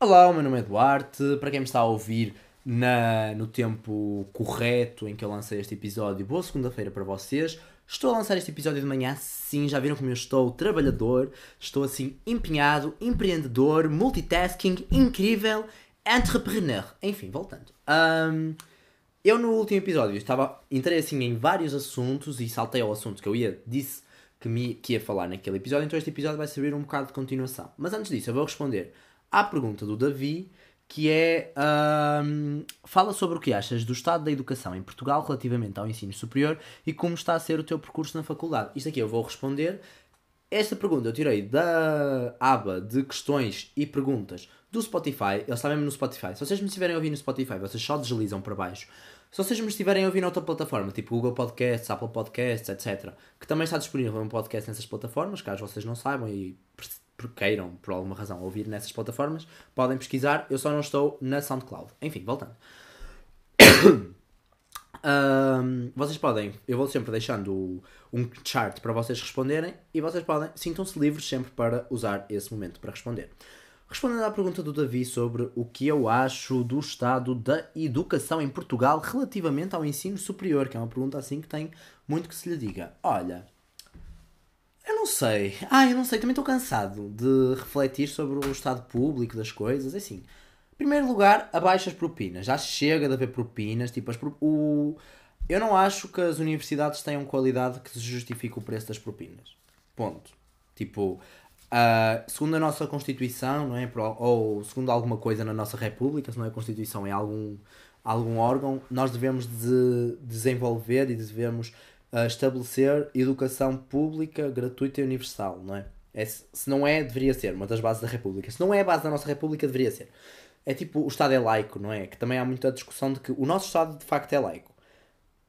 Olá, o meu nome é Duarte. Para quem me está a ouvir na, no tempo correto em que eu lancei este episódio, boa segunda-feira para vocês. Estou a lançar este episódio de manhã, sim, já viram como eu estou trabalhador, estou assim empenhado, empreendedor, multitasking, incrível, entrepreneur. Enfim, voltando. Um, eu no último episódio estava, entrei assim em vários assuntos e saltei ao assunto que eu ia, disse que, me, que ia falar naquele episódio, então este episódio vai servir um bocado de continuação. Mas antes disso, eu vou responder à pergunta do Davi, que é fala sobre o que achas do estado da educação em Portugal relativamente ao ensino superior e como está a ser o teu percurso na faculdade. Isto aqui eu vou responder. Esta pergunta eu tirei da aba de questões e perguntas do Spotify. Ele está mesmo no Spotify. Se vocês me estiverem a ouvir no Spotify, vocês só deslizam para baixo. Se vocês me estiverem a ouvir noutra plataforma, tipo Google Podcasts, Apple Podcasts, etc., que também está disponível um podcast nessas plataformas, caso vocês não saibam e queiram, por alguma razão, ouvir nessas plataformas, podem pesquisar. Eu só não estou na SoundCloud. Enfim, voltando. um, vocês podem, eu vou sempre deixando um chart para vocês responderem e vocês podem, sintam-se livres sempre para usar esse momento para responder. Respondendo à pergunta do Davi sobre o que eu acho do estado da educação em Portugal relativamente ao ensino superior, que é uma pergunta assim que tem muito que se lhe diga. Olha, eu não sei. Ah, eu não sei. Também estou cansado de refletir sobre o estado público das coisas. É assim, em primeiro lugar, abaixo as propinas. Já chega de haver propinas. Tipo, as pro... o... Eu não acho que as universidades tenham qualidade que se justifique o preço das propinas. Ponto. Tipo, uh, segundo a nossa Constituição, não é? ou segundo alguma coisa na nossa República, se não é Constituição, é algum, algum órgão, nós devemos de desenvolver e devemos a estabelecer educação pública, gratuita e universal, não é? é? Se não é, deveria ser uma das bases da República. Se não é a base da nossa República, deveria ser. É tipo, o Estado é laico, não é? Que também há muita discussão de que o nosso Estado de facto é laico.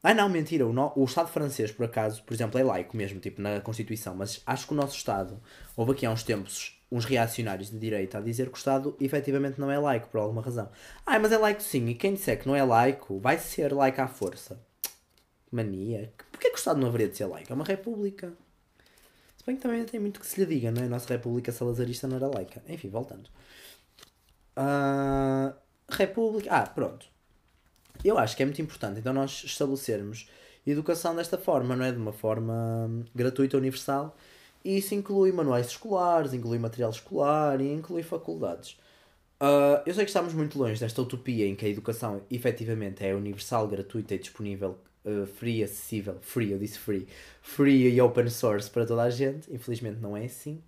Ah não, mentira, o, no... o Estado francês, por acaso, por exemplo, é laico mesmo, tipo, na Constituição, mas acho que o nosso Estado, houve aqui há uns tempos uns reacionários de direita a dizer que o Estado efetivamente não é laico, por alguma razão. Ah, mas é laico sim, e quem disser que não é laico, vai ser laico à força. Mania. Porquê que o Estado não haveria de ser laico? É uma república. Se bem que também tem muito que se lhe diga, não é? A nossa república salazarista não era laica. Enfim, voltando. Uh, república. Ah, pronto. Eu acho que é muito importante então nós estabelecermos educação desta forma, não é? De uma forma gratuita, universal. E isso inclui manuais escolares, inclui material escolar e inclui faculdades. Uh, eu sei que estamos muito longe desta utopia em que a educação efetivamente é universal, gratuita e disponível uh, free, acessível, free, eu disse free, free e open source para toda a gente. Infelizmente não é assim.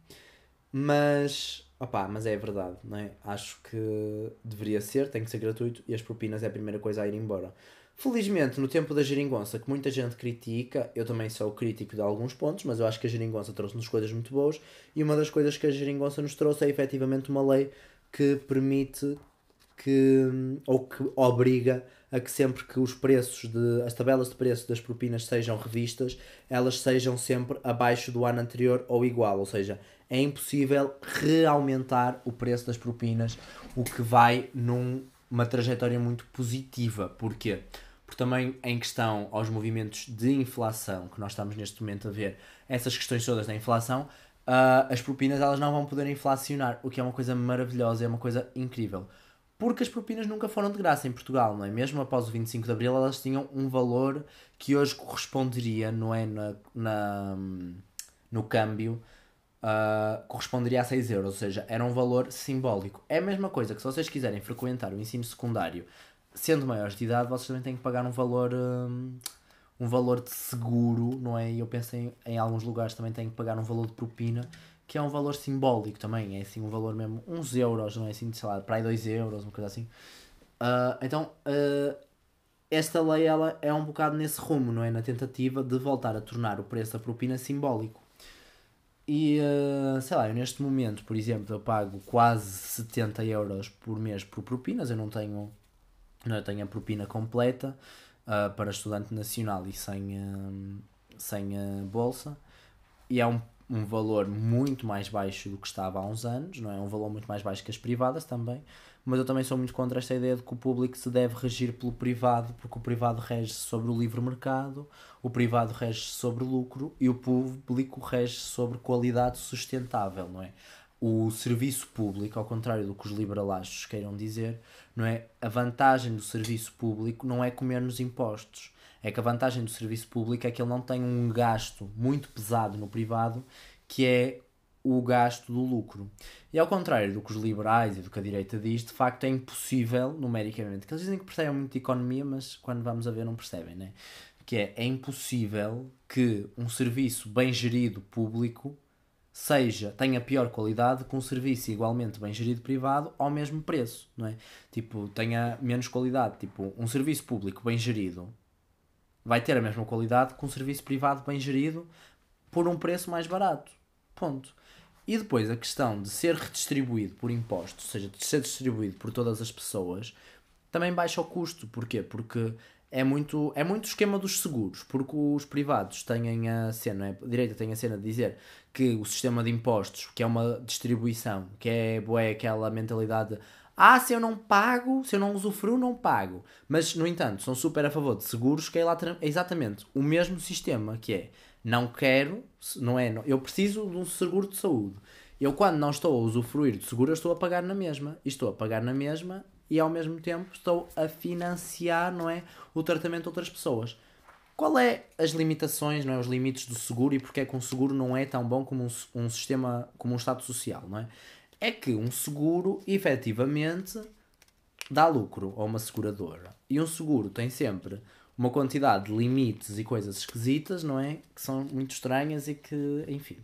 Mas, opá, mas é verdade, não é? Acho que deveria ser, tem que ser gratuito e as propinas é a primeira coisa a ir embora. Felizmente, no tempo da geringonça, que muita gente critica, eu também sou crítico de alguns pontos, mas eu acho que a geringonça trouxe-nos coisas muito boas e uma das coisas que a geringonça nos trouxe é efetivamente uma lei que permite que, ou que obriga a que sempre que os preços de as tabelas de preço das propinas sejam revistas, elas sejam sempre abaixo do ano anterior ou igual, ou seja, é impossível reaumentar o preço das propinas, o que vai numa trajetória muito positiva. Porquê? Porque também em questão aos movimentos de inflação que nós estamos neste momento a ver, essas questões todas da inflação, uh, as propinas elas não vão poder inflacionar, o que é uma coisa maravilhosa, é uma coisa incrível porque as propinas nunca foram de graça em Portugal, não é? Mesmo após o 25 de Abril, elas tinham um valor que hoje corresponderia, não é? Na, na no câmbio, uh, corresponderia a 6 euros, ou seja, era um valor simbólico. É a mesma coisa que se vocês quiserem frequentar o ensino secundário sendo maiores de idade, vocês também têm que pagar um valor. Um, um valor de seguro, não é? E eu penso em, em alguns lugares também têm que pagar um valor de propina que é um valor simbólico também, é assim um valor mesmo, uns euros, não é assim, sei lá, para aí 2 euros, uma coisa assim. Uh, então, uh, esta lei ela é um bocado nesse rumo, não é? Na tentativa de voltar a tornar o preço da propina simbólico. E, uh, sei lá, eu neste momento, por exemplo, eu pago quase 70 euros por mês por propinas, eu não tenho, não tenho a propina completa para estudante nacional e sem, sem bolsa. E é um um valor muito mais baixo do que estava há uns anos, não é? Um valor muito mais baixo que as privadas também, mas eu também sou muito contra esta ideia de que o público se deve regir pelo privado, porque o privado rege sobre o livre mercado, o privado rege sobre o lucro e o público rege sobre qualidade sustentável, não é? o serviço público, ao contrário do que os liberalagens queiram dizer, não é? A vantagem do serviço público não é comer nos impostos. É que a vantagem do serviço público é que ele não tem um gasto muito pesado no privado, que é o gasto do lucro. E ao contrário do que os liberais e do que a direita diz, de facto é impossível, numericamente, que eles dizem que percebem muito de economia, mas quando vamos a ver não percebem, né? Que é, é impossível que um serviço bem gerido público seja, tenha pior qualidade que um serviço igualmente bem gerido privado ao mesmo preço, não é? Tipo, tenha menos qualidade. Tipo, um serviço público bem gerido vai ter a mesma qualidade que um serviço privado bem gerido por um preço mais barato. Ponto. E depois a questão de ser redistribuído por impostos, ou seja, de ser distribuído por todas as pessoas, também baixa o custo. Porquê? Porque é muito, é muito esquema dos seguros, porque os privados têm a cena, é? a direita tem a cena de dizer que o sistema de impostos, que é uma distribuição, que é, é aquela mentalidade ah, se eu não pago, se eu não usufruo, não pago. Mas, no entanto, são super a favor de seguros, que é, é exatamente o mesmo sistema, que é não quero, não é? Eu preciso de um seguro de saúde. Eu, quando não estou a usufruir de seguro, estou a pagar na mesma. E estou a pagar na mesma e, ao mesmo tempo, estou a financiar, não é? O tratamento de outras pessoas. Qual é as limitações, não é? Os limites do seguro e porque é que um seguro não é tão bom como um, um sistema, como um Estado Social, não é? É que um seguro, efetivamente, dá lucro a uma seguradora. E um seguro tem sempre uma quantidade de limites e coisas esquisitas, não é? Que são muito estranhas e que, enfim.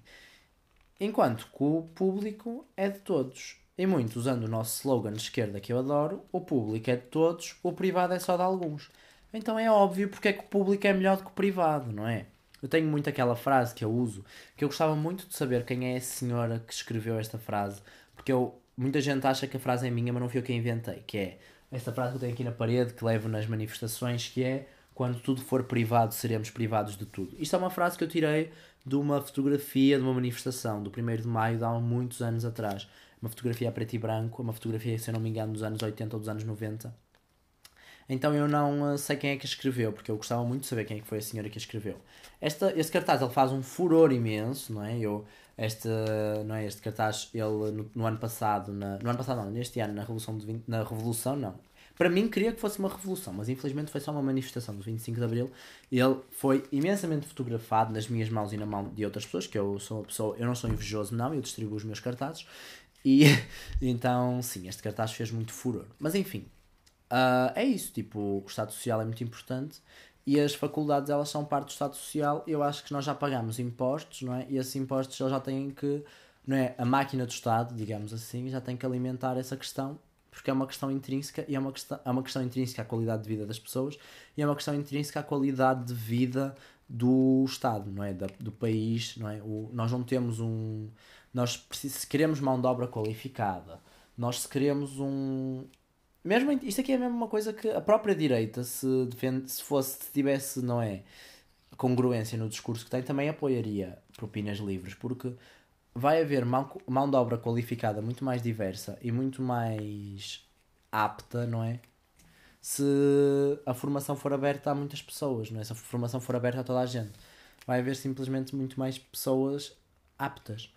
Enquanto que o público é de todos. E muito usando o nosso slogan de esquerda que eu adoro, o público é de todos, o privado é só de alguns. Então é óbvio porque é que o público é melhor do que o privado, não é? Eu tenho muito aquela frase que eu uso, que eu gostava muito de saber quem é a senhora que escreveu esta frase, porque eu, muita gente acha que a frase é minha, mas não fui eu quem inventei, que é esta frase que eu tenho aqui na parede, que levo nas manifestações, que é quando tudo for privado, seremos privados de tudo. Isto é uma frase que eu tirei de uma fotografia de uma manifestação do 1 de maio de há muitos anos atrás. Uma fotografia a preto e branco, uma fotografia, se eu não me engano, dos anos 80 ou dos anos 90. Então eu não eh, sei quem é que escreveu, porque eu gostava muito de saber quem é que foi a senhora que escreveu. Esta, este cartaz ele faz um furor imenso, não é? Eu, este, não é? este cartaz, ele no, no ano passado, na, no ano passado não, neste ano, na Revolução, de 20, na Revolução não, para mim, queria que fosse uma revolução, mas infelizmente foi só uma manifestação do 25 de Abril. Ele foi imensamente fotografado nas minhas mãos e na mão de outras pessoas, que eu sou uma pessoa, eu não sou invejoso, não, eu distribuo os meus cartazes. E então, sim, este cartaz fez muito furor. Mas enfim, uh, é isso. Tipo, o Estado Social é muito importante e as faculdades elas são parte do Estado Social. Eu acho que nós já pagamos impostos, não é? E esses impostos eles já têm que, não é? A máquina do Estado, digamos assim, já tem que alimentar essa questão porque é uma questão intrínseca e é uma questão, é uma questão intrínseca à qualidade de vida das pessoas e é uma questão intrínseca à qualidade de vida do Estado, não é? Da, do país, não é? O, nós não temos um. Nós se queremos mão de obra qualificada, nós se queremos um. Mesmo, isto aqui é mesmo uma coisa que a própria direita, se, defende, se fosse, se tivesse, não é? Congruência no discurso que tem, também apoiaria propinas livres, porque vai haver mão, mão de obra qualificada muito mais diversa e muito mais apta, não é? Se a formação for aberta a muitas pessoas, não é? Se a formação for aberta a toda a gente, vai haver simplesmente muito mais pessoas aptas.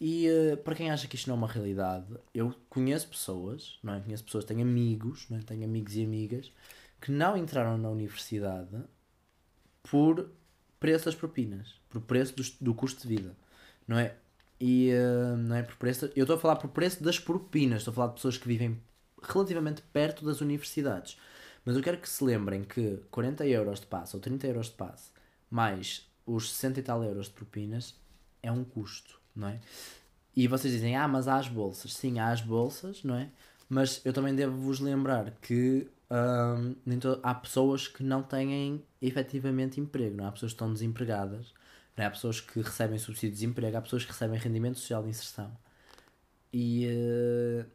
E uh, para quem acha que isto não é uma realidade, eu conheço pessoas, não é? Conheço pessoas, tenho amigos, não é? Tenho amigos e amigas que não entraram na universidade por preço das propinas, por preço do, do custo de vida, não é? E uh, não é por preço. Eu estou a falar por preço das propinas, estou a falar de pessoas que vivem relativamente perto das universidades. Mas eu quero que se lembrem que 40 euros de passe ou 30 euros de passe, mais os 60 e tal euros de propinas, é um custo, não é? E vocês dizem, ah, mas há as bolsas. Sim, há as bolsas, não é? Mas eu também devo vos lembrar que hum, há pessoas que não têm efetivamente emprego, não é? Há pessoas que estão desempregadas é? Há pessoas que recebem subsídio de desemprego, há pessoas que recebem rendimento social de inserção. E, uh,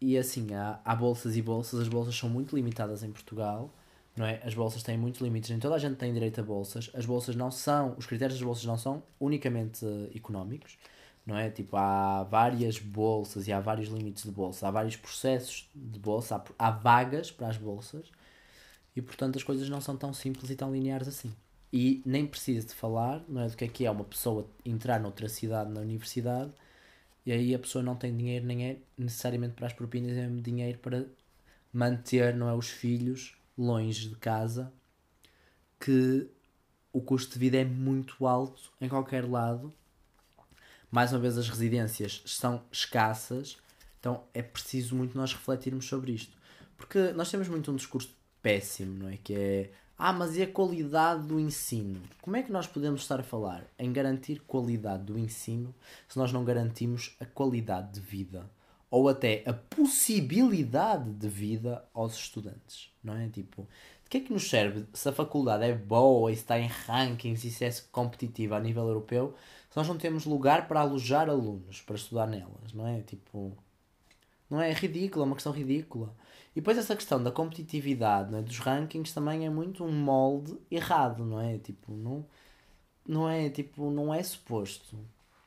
e assim, há, há bolsas e bolsas, as bolsas são muito limitadas em Portugal, não é? As bolsas têm muitos limites, nem toda a gente tem direito a bolsas. As bolsas não são, os critérios das bolsas não são unicamente uh, económicos, não é? Tipo, há várias bolsas e há vários limites de bolsa, há vários processos de bolsa, há, há vagas para as bolsas e portanto as coisas não são tão simples e tão lineares assim. E nem preciso de falar, não é? Do que é que é uma pessoa entrar noutra cidade na universidade e aí a pessoa não tem dinheiro nem é necessariamente para as propinas, é dinheiro para manter não é, os filhos longe de casa, que o custo de vida é muito alto em qualquer lado. Mais uma vez, as residências são escassas, então é preciso muito nós refletirmos sobre isto. Porque nós temos muito um discurso péssimo, não é? Que é ah, mas e a qualidade do ensino? Como é que nós podemos estar a falar em garantir qualidade do ensino se nós não garantimos a qualidade de vida? Ou até a possibilidade de vida aos estudantes, não é? Tipo, de que é que nos serve se a faculdade é boa e está em rankings e se é competitiva a nível europeu se nós não temos lugar para alojar alunos para estudar nelas, não é? Tipo, não é? É ridículo, é uma questão ridícula. E depois essa questão da competitividade é? dos rankings também é muito um molde errado, não é? Tipo, não, não é tipo, não é suposto.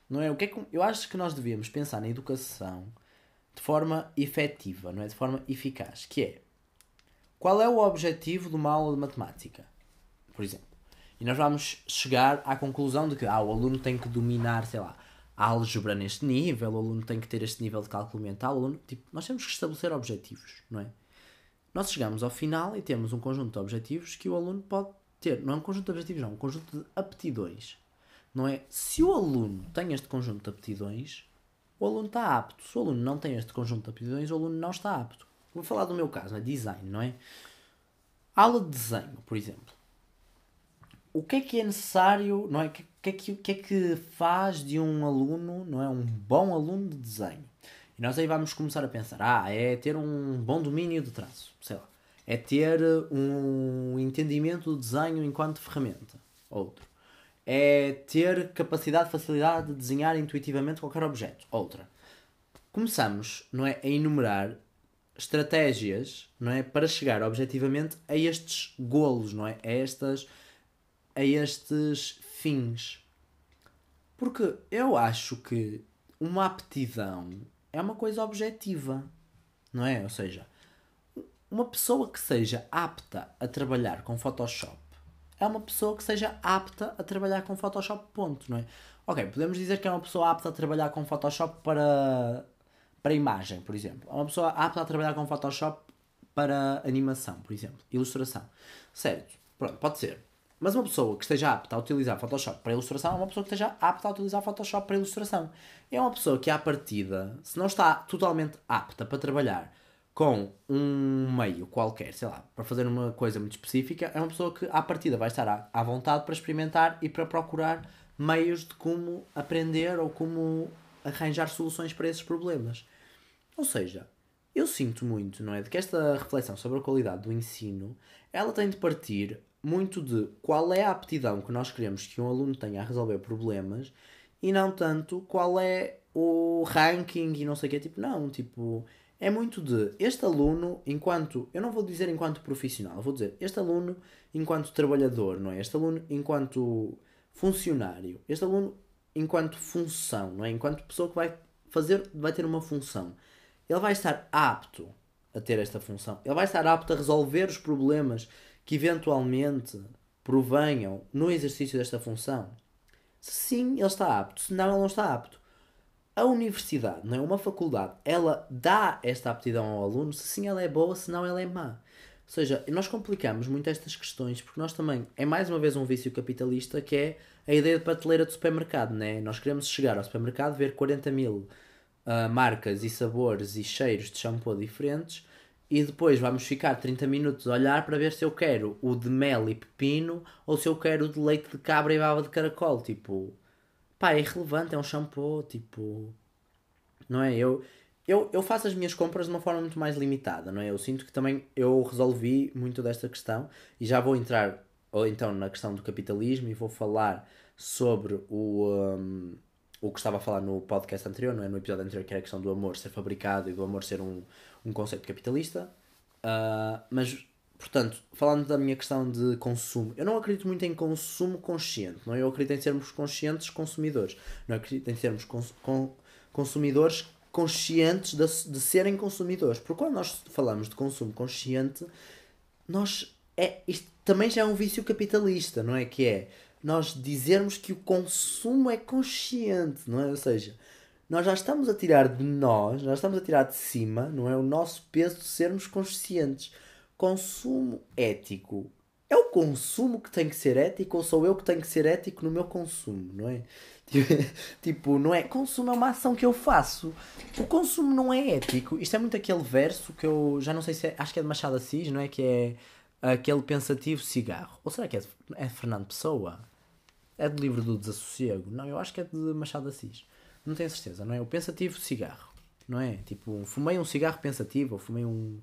Não é? O que é que, eu acho que nós devíamos pensar na educação de forma efetiva, não é? De forma eficaz, que é qual é o objetivo de uma aula de matemática? Por exemplo. E nós vamos chegar à conclusão de que ah, o aluno tem que dominar, sei lá, a álgebra neste nível, o aluno tem que ter este nível de cálculo mental, o aluno, tipo, nós temos que estabelecer objetivos, não é? nós chegamos ao final e temos um conjunto de objetivos que o aluno pode ter. Não é um conjunto de objetivos, não, é um conjunto de aptidões. Não é? Se o aluno tem este conjunto de aptidões, o aluno está apto. Se o aluno não tem este conjunto de aptidões, o aluno não está apto. Vou falar do meu caso, é design, não é? Aula de desenho, por exemplo. O que é que é necessário, não é? O que, é que, que é que faz de um aluno, não é? Um bom aluno de desenho? E nós aí vamos começar a pensar: ah, é ter um bom domínio de traço, sei lá. É ter um entendimento do desenho enquanto ferramenta. Outro. É ter capacidade, facilidade de desenhar intuitivamente qualquer objeto. Outra. Começamos, não é, a enumerar estratégias, não é, para chegar objetivamente a estes golos, não é, a estas a estes fins. Porque eu acho que uma aptidão é uma coisa objetiva, não é? Ou seja, uma pessoa que seja apta a trabalhar com Photoshop é uma pessoa que seja apta a trabalhar com Photoshop, ponto, não é? Ok, podemos dizer que é uma pessoa apta a trabalhar com Photoshop para, para imagem, por exemplo. É uma pessoa apta a trabalhar com Photoshop para animação, por exemplo, ilustração. Certo, pronto, pode ser. Mas uma pessoa que esteja apta a utilizar Photoshop para ilustração é uma pessoa que esteja apta a utilizar Photoshop para ilustração. É uma pessoa que, à partida, se não está totalmente apta para trabalhar com um meio qualquer, sei lá, para fazer uma coisa muito específica, é uma pessoa que, à partida, vai estar à, à vontade para experimentar e para procurar meios de como aprender ou como arranjar soluções para esses problemas. Ou seja, eu sinto muito, não é? De que esta reflexão sobre a qualidade do ensino ela tem de partir muito de qual é a aptidão que nós queremos que um aluno tenha a resolver problemas e não tanto qual é o ranking e não sei o que. Tipo, não, tipo, é muito de este aluno, enquanto, eu não vou dizer enquanto profissional, vou dizer este aluno enquanto trabalhador, não é? Este aluno enquanto funcionário, este aluno enquanto função, não é? Enquanto pessoa que vai fazer, vai ter uma função. Ele vai estar apto a ter esta função. Ele vai estar apto a resolver os problemas que eventualmente provenham no exercício desta função? Se sim, ele está apto, se não, ele não está apto. A universidade, não é uma faculdade, ela dá esta aptidão ao aluno, se sim ela é boa, se não ela é má. Ou seja, nós complicamos muito estas questões porque nós também, é mais uma vez um vício capitalista que é a ideia de prateleira de supermercado, né? Nós queremos chegar ao supermercado, ver 40 mil uh, marcas e sabores e cheiros de shampoo diferentes e depois vamos ficar 30 minutos a olhar para ver se eu quero o de mel e pepino ou se eu quero o de leite de cabra e baba de caracol. Tipo, pá, é irrelevante, é um shampoo. Tipo, não é? Eu, eu, eu faço as minhas compras de uma forma muito mais limitada, não é? Eu sinto que também eu resolvi muito desta questão e já vou entrar ou então na questão do capitalismo e vou falar sobre o. Um, o que estava a falar no podcast anterior, não é? No episódio anterior, que era a questão do amor ser fabricado e do amor ser um, um conceito capitalista. Uh, mas, portanto, falando da minha questão de consumo, eu não acredito muito em consumo consciente, não é? Eu acredito em sermos conscientes consumidores, não acredito em sermos cons consumidores conscientes de, de serem consumidores. Porque quando nós falamos de consumo consciente, nós é, isto também já é um vício capitalista, não é? Que é nós dizermos que o consumo é consciente, não é? Ou seja, nós já estamos a tirar de nós, nós estamos a tirar de cima, não é? O nosso peso de sermos conscientes. Consumo ético. É o consumo que tem que ser ético ou sou eu que tenho que ser ético no meu consumo, não é? Tipo, não é? Consumo é uma ação que eu faço. O consumo não é ético. Isto é muito aquele verso que eu já não sei se é, acho que é de Machado Assis, não é? Que é aquele pensativo cigarro. Ou será que é de, é Fernando Pessoa? É do livro do Desassossego? Não, eu acho que é de Machado Assis. Não tenho certeza, não é? O pensativo cigarro, não é? Tipo, fumei um cigarro pensativo ou fumei um,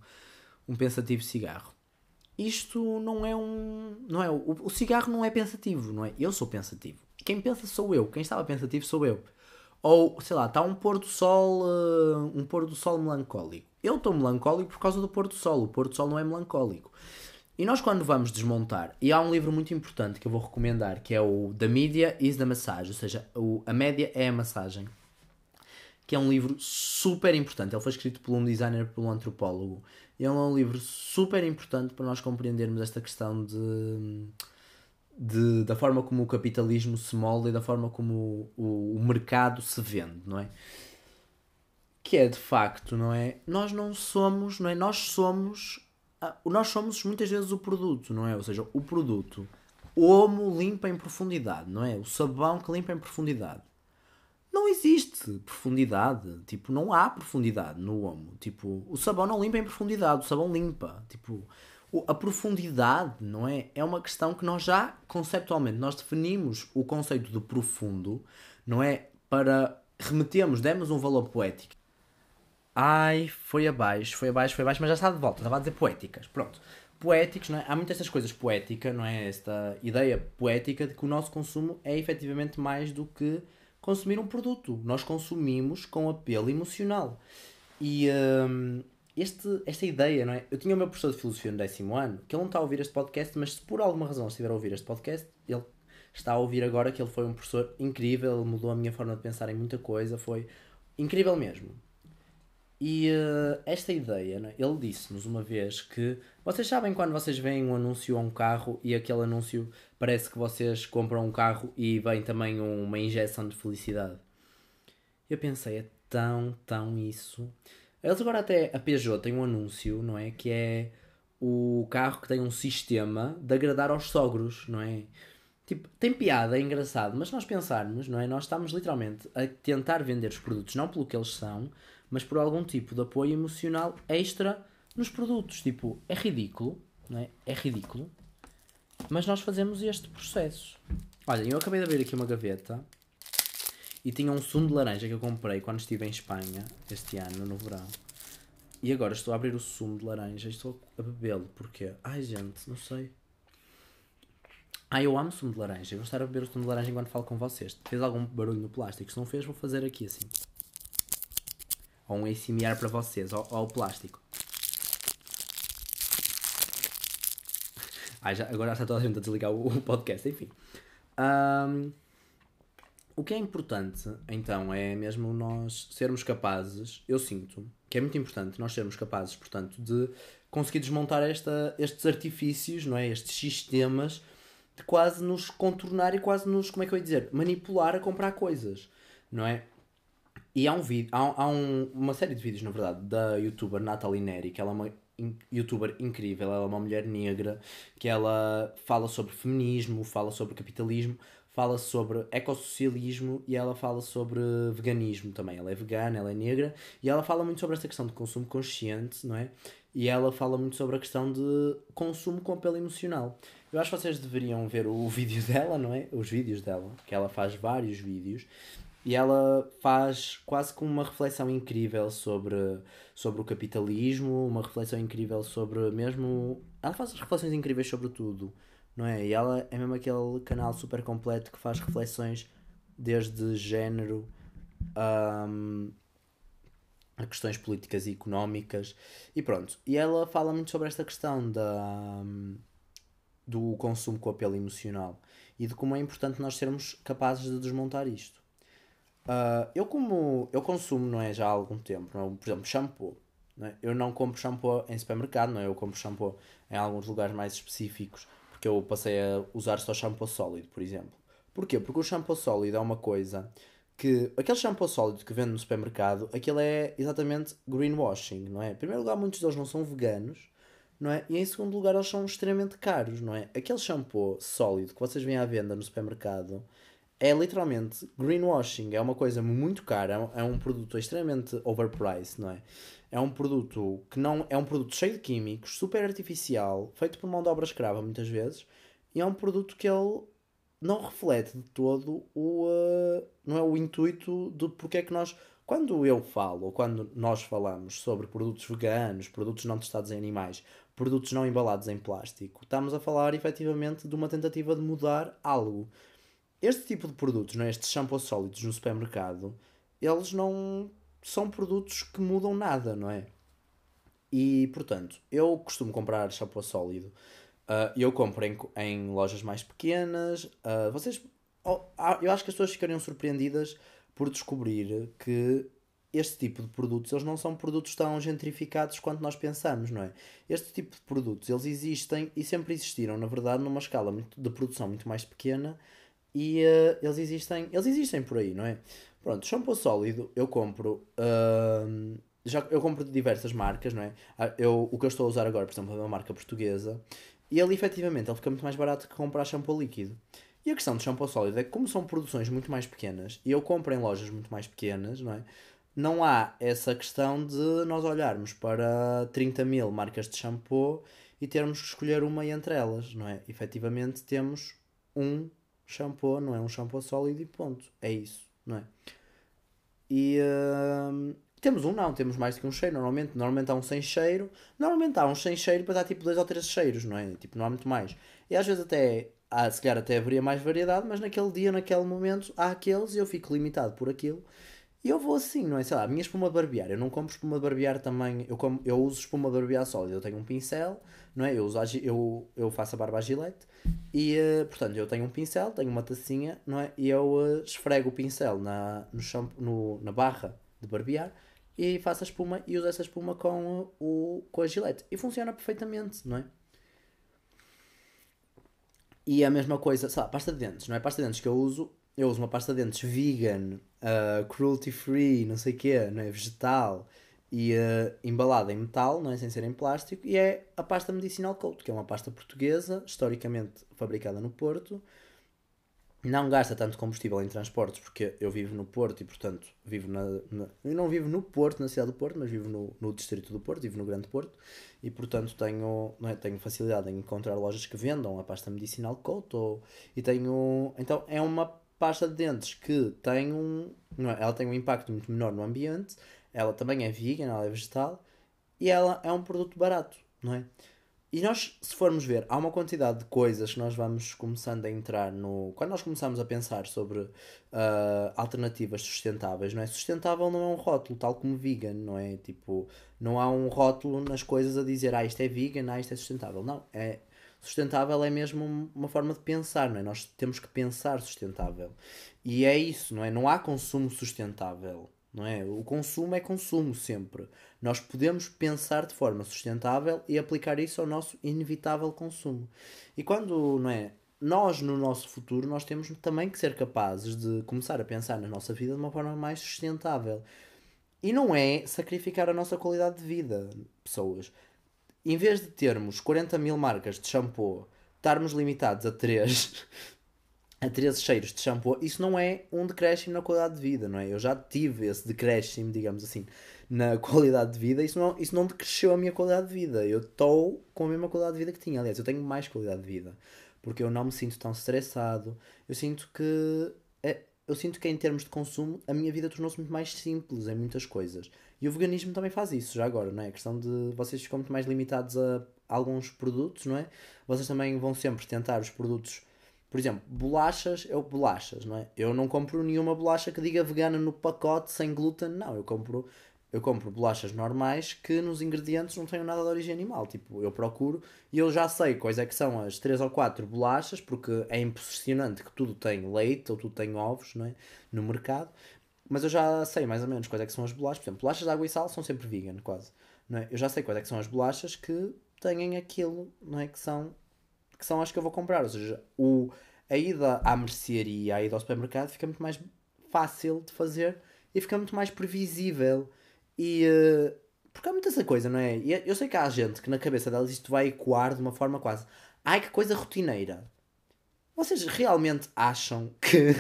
um pensativo cigarro. Isto não é um. Não é, o, o cigarro não é pensativo, não é? Eu sou pensativo. Quem pensa sou eu. Quem estava pensativo sou eu. Ou, sei lá, está um pôr do sol, uh, um pôr do sol melancólico. Eu estou melancólico por causa do pôr do sol. O pôr do sol não é melancólico. E nós, quando vamos desmontar, e há um livro muito importante que eu vou recomendar, que é o The Media is the Massage, ou seja, o, a média é a massagem, que é um livro super importante. Ele foi escrito por um designer, por um antropólogo. E é um livro super importante para nós compreendermos esta questão de, de da forma como o capitalismo se molda e da forma como o, o mercado se vende, não é? Que é de facto, não é? Nós não somos, não é? Nós somos ah, nós somos muitas vezes o produto, não é? Ou seja, o produto. O homo limpa em profundidade, não é? O sabão que limpa em profundidade. Não existe profundidade. Tipo, não há profundidade no homo. Tipo, o sabão não limpa em profundidade, o sabão limpa. Tipo, a profundidade, não é? É uma questão que nós já, conceptualmente, nós definimos o conceito de profundo, não é? Para remetemos, demos um valor poético Ai, foi abaixo, foi abaixo, foi abaixo, mas já está de volta. Estava a dizer poéticas. Pronto. Poéticos, não é? Há muitas estas coisas poéticas, não é? Esta ideia poética de que o nosso consumo é efetivamente mais do que consumir um produto. Nós consumimos com apelo emocional. E hum, este, esta ideia, não é? Eu tinha o meu professor de filosofia no décimo ano, que ele não está a ouvir este podcast, mas se por alguma razão estiver a ouvir este podcast, ele está a ouvir agora que ele foi um professor incrível, mudou a minha forma de pensar em muita coisa, foi incrível mesmo. E uh, esta ideia, né? ele disse-nos uma vez que vocês sabem quando vocês veem um anúncio a um carro e aquele anúncio parece que vocês compram um carro e vem também uma injeção de felicidade. Eu pensei, é tão, tão isso. Eles agora até, a Peugeot tem um anúncio, não é? Que é o carro que tem um sistema de agradar aos sogros, não é? Tipo, tem piada, é engraçado, mas nós pensarmos, não é? Nós estamos literalmente a tentar vender os produtos não pelo que eles são, mas por algum tipo de apoio emocional extra nos produtos. Tipo, é ridículo, não é? É ridículo, mas nós fazemos este processo. Olha, eu acabei de abrir aqui uma gaveta e tinha um sumo de laranja que eu comprei quando estive em Espanha este ano, no verão. E agora estou a abrir o sumo de laranja e estou a bebê-lo. Porquê? Ai, gente, não sei. Ah, eu amo sumo de laranja. Eu vou estar a beber o sumo de laranja enquanto falo com vocês. Fez algum barulho no plástico? Se não fez, vou fazer aqui assim. Ou um ASMR para vocês, ou, ou plástico. Ah, já, agora já está toda a gente a desligar o, o podcast, enfim. Um, o que é importante, então, é mesmo nós sermos capazes, eu sinto que é muito importante nós sermos capazes, portanto, de conseguir desmontar esta, estes artifícios, não é? Estes sistemas de quase nos contornar e quase nos, como é que eu ia dizer, manipular a comprar coisas, não é? E há um vídeo, há, há um, uma série de vídeos, na verdade, da youtuber Natalie Neri, que ela é uma youtuber incrível, ela é uma mulher negra, que ela fala sobre feminismo, fala sobre capitalismo, fala sobre ecossocialismo e ela fala sobre veganismo também. Ela é vegana, ela é negra e ela fala muito sobre esta questão de consumo consciente, não é? E ela fala muito sobre a questão de consumo com apelo emocional. Eu acho que vocês deveriam ver o vídeo dela, não é? Os vídeos dela, que ela faz vários vídeos e ela faz quase como uma reflexão incrível sobre, sobre o capitalismo, uma reflexão incrível sobre mesmo. Ela faz reflexões incríveis sobre tudo, não é? E ela é mesmo aquele canal super completo que faz reflexões desde género um, a questões políticas e económicas e pronto. E ela fala muito sobre esta questão da, um, do consumo com apelo emocional e de como é importante nós sermos capazes de desmontar isto. Uh, eu como eu consumo, não é, já há algum tempo, não é? por exemplo, shampoo. Não é? Eu não compro shampoo em supermercado, não é? Eu compro shampoo em alguns lugares mais específicos, porque eu passei a usar só shampoo sólido, por exemplo. Porquê? Porque o shampoo sólido é uma coisa que aquele shampoo sólido que vende no supermercado, aquilo é exatamente greenwashing, não é? Em primeiro lugar, muitos deles não são veganos, não é? E em segundo lugar, eles são extremamente caros, não é? Aquele shampoo sólido que vocês veem à venda no supermercado é literalmente greenwashing, é uma coisa muito cara, é um é produto extremamente overpriced, não é? É um produto que não é um produto cheio de químicos, super artificial, feito por mão de obra escrava muitas vezes, e é um produto que ele não reflete de todo o uh, não é o intuito de porque é que nós quando eu falo ou quando nós falamos sobre produtos veganos, produtos não testados em animais, produtos não embalados em plástico, estamos a falar efetivamente de uma tentativa de mudar algo. Este tipo de produtos, não é? estes shampoos sólidos no supermercado, eles não são produtos que mudam nada, não é? E portanto, eu costumo comprar shampoo sólido Uh, eu compro em, em, lojas mais pequenas. Uh, vocês, oh, eu acho que as pessoas ficariam surpreendidas por descobrir que este tipo de produtos eles não são produtos tão gentrificados quanto nós pensamos, não é? Este tipo de produtos eles existem e sempre existiram, na verdade, numa escala muito, de produção muito mais pequena e uh, eles existem, eles existem por aí, não é? Pronto, shampoo sólido eu compro uh, já eu compro de diversas marcas, não é? Eu, o que eu estou a usar agora, por exemplo, é uma marca portuguesa e ele efetivamente ele fica muito mais barato que comprar shampoo líquido. E a questão do shampoo sólido é que, como são produções muito mais pequenas, e eu compro em lojas muito mais pequenas, não é? Não há essa questão de nós olharmos para 30 mil marcas de shampoo e termos que escolher uma entre elas, não é? Efetivamente temos um shampoo, não é? Um shampoo sólido e ponto. É isso, não é? E, uh, temos um não, temos mais do que um cheiro. Normalmente, normalmente há um sem cheiro. Normalmente há um sem cheiro, depois há tipo dois ou três cheiros, não é? Tipo, não há muito mais. E às vezes até, há, se calhar até haveria mais variedade, mas naquele dia, naquele momento, há aqueles e eu fico limitado por aquilo. E eu vou assim, não é? Sei lá, a minha espuma de barbear. Eu não compro espuma de barbear também. Eu, como, eu uso espuma de barbear sólida. Eu tenho um pincel, não é? Eu, uso a, eu, eu faço a barba a gilete. E, uh, portanto, eu tenho um pincel, tenho uma tacinha, não é? E eu uh, esfrego o pincel na, no shampoo, no, na barra de barbear e faço a espuma e uso essa espuma com, o, com a gilete. E funciona perfeitamente, não é? E a mesma coisa, sei lá, pasta de dentes, não é? Pasta de dentes que eu uso, eu uso uma pasta de dentes vegan, uh, cruelty free, não sei o quê, não é? Vegetal e uh, embalada em metal, não é? Sem ser em plástico, e é a pasta Medicinal Coat, que é uma pasta portuguesa, historicamente fabricada no Porto, não gasta tanto combustível em transportes, porque eu vivo no Porto e, portanto, vivo na, na, Eu não vivo no Porto, na cidade do Porto, mas vivo no, no distrito do Porto, vivo no Grande Porto, e, portanto, tenho, não é, tenho facilidade em encontrar lojas que vendam a pasta medicinal Coat, ou, e tenho... Então, é uma pasta de dentes que tem um... Não é, ela tem um impacto muito menor no ambiente, ela também é vegan, ela é vegetal, e ela é um produto barato, não é? E nós, se formos ver, há uma quantidade de coisas que nós vamos começando a entrar no. Quando nós começamos a pensar sobre uh, alternativas sustentáveis, não é? Sustentável não é um rótulo, tal como vegan, não é? Tipo, não há um rótulo nas coisas a dizer, ah, isto é vegan, ah, isto é sustentável. Não, é. Sustentável é mesmo uma forma de pensar, não é? Nós temos que pensar sustentável. E é isso, não é? Não há consumo sustentável não é? O consumo é consumo sempre. Nós podemos pensar de forma sustentável e aplicar isso ao nosso inevitável consumo. E quando, não é? Nós, no nosso futuro, nós temos também que ser capazes de começar a pensar na nossa vida de uma forma mais sustentável. E não é sacrificar a nossa qualidade de vida, pessoas. Em vez de termos 40 mil marcas de shampoo, estarmos limitados a 3, a 13 cheiros de shampoo, isso não é um decréscimo na qualidade de vida, não é? Eu já tive esse decréscimo, digamos assim, na qualidade de vida, isso não, isso não decresceu a minha qualidade de vida. Eu estou com a mesma qualidade de vida que tinha. Aliás, eu tenho mais qualidade de vida. Porque eu não me sinto tão estressado. Eu sinto que. É, eu sinto que em termos de consumo a minha vida tornou-se muito mais simples em muitas coisas. E o veganismo também faz isso, já agora, não é? A questão de vocês ficam muito mais limitados a alguns produtos, não é? Vocês também vão sempre tentar os produtos por exemplo, bolachas, eu bolachas, não é? Eu não compro nenhuma bolacha que diga vegana no pacote sem glúten, não. Eu compro, eu compro bolachas normais que nos ingredientes não tenham nada de origem animal. Tipo, eu procuro e eu já sei quais é que são as 3 ou 4 bolachas, porque é impressionante que tudo tem leite ou tudo tem ovos, não é? No mercado. Mas eu já sei mais ou menos quais é que são as bolachas. Por exemplo, bolachas de água e sal são sempre vegan, quase. Não é? Eu já sei quais é que são as bolachas que têm aquilo, não é? Que são que são as que eu vou comprar. Ou seja, o, a ida à mercearia, a ida ao supermercado fica muito mais fácil de fazer e fica muito mais previsível. E. Uh, porque há muita essa coisa, não é? E eu sei que há gente que na cabeça delas isto vai ecoar de uma forma quase. Ai que coisa rotineira. Vocês realmente acham que,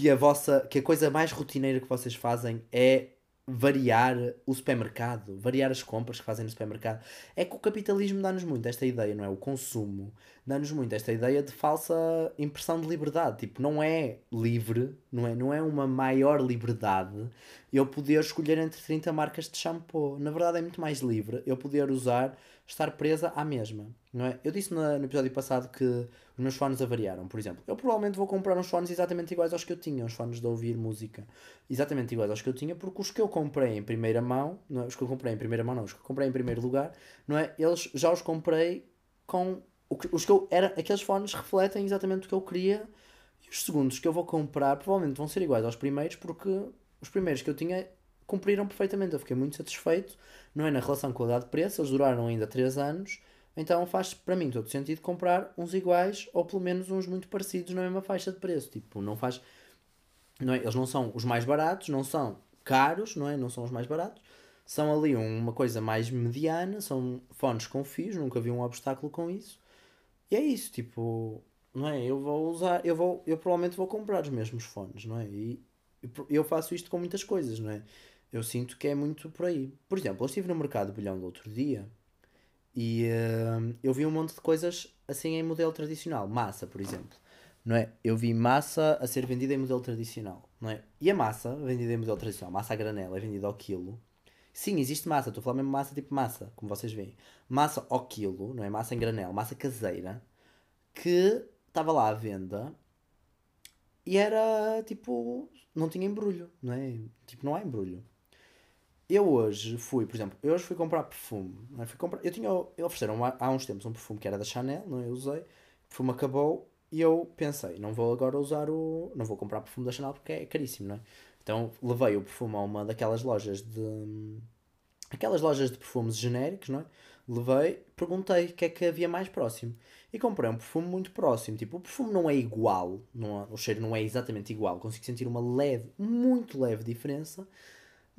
que, a vossa, que a coisa mais rotineira que vocês fazem é variar o supermercado, variar as compras que fazem no supermercado. É que o capitalismo dá-nos muito esta ideia, não é? O consumo dá-nos muito esta ideia de falsa impressão de liberdade. Tipo, não é livre, não é, não é uma maior liberdade eu poder escolher entre 30 marcas de shampoo. Na verdade é muito mais livre eu poder usar, estar presa à mesma, não é? Eu disse no, episódio passado que os meus fones avariaram, por exemplo. Eu provavelmente vou comprar uns fones exatamente iguais aos que eu tinha, uns fones de ouvir música exatamente iguais aos que eu tinha, porque os que eu comprei em primeira mão, não é? os que eu comprei em primeira mão não, os que eu comprei em primeiro lugar, não é? Eles já os comprei com os que eu era aqueles fones refletem exatamente o que eu queria e os segundos que eu vou comprar provavelmente vão ser iguais aos primeiros porque os primeiros que eu tinha cumpriram perfeitamente. Eu fiquei muito satisfeito, não é na relação qualidade-preço, eles duraram ainda 3 anos, então faz para mim todo sentido comprar uns iguais ou pelo menos uns muito parecidos na mesma faixa de preço. Tipo, não faz. Não é? Eles não são os mais baratos, não são caros, não é? Não são os mais baratos. São ali uma coisa mais mediana, são fones com fios, nunca vi um obstáculo com isso. E é isso, tipo, não é? Eu vou usar, eu vou, eu provavelmente vou comprar os mesmos fones, não é? E eu faço isto com muitas coisas, não é? Eu sinto que é muito por aí. Por exemplo, eu estive no mercado bilhão do outro dia e uh, eu vi um monte de coisas assim em modelo tradicional. Massa, por exemplo. Não é? Eu vi massa a ser vendida em modelo tradicional. Não é? E a massa vendida em modelo tradicional, massa a granela, é vendida ao quilo. Sim, existe massa. Estou a falar mesmo massa tipo massa, como vocês veem. Massa ao quilo, não é? Massa em granel, massa caseira, que estava lá à venda e era tipo. Não tinha embrulho, não é? Tipo, não há embrulho. Eu hoje fui, por exemplo, eu hoje fui comprar perfume. Não é? fui comprar, eu tinha. Ofereceram há uns tempos um perfume que era da Chanel, não é? Eu usei. O perfume acabou e eu pensei, não vou agora usar o. Não vou comprar perfume da Chanel porque é caríssimo, não é? Então levei o perfume a uma daquelas lojas de. Aquelas lojas de perfumes genéricos, não é? Levei, perguntei o que é que havia mais próximo. E comprei um perfume muito próximo. Tipo, o perfume não é igual, não, o cheiro não é exatamente igual. Consigo sentir uma leve, muito leve diferença.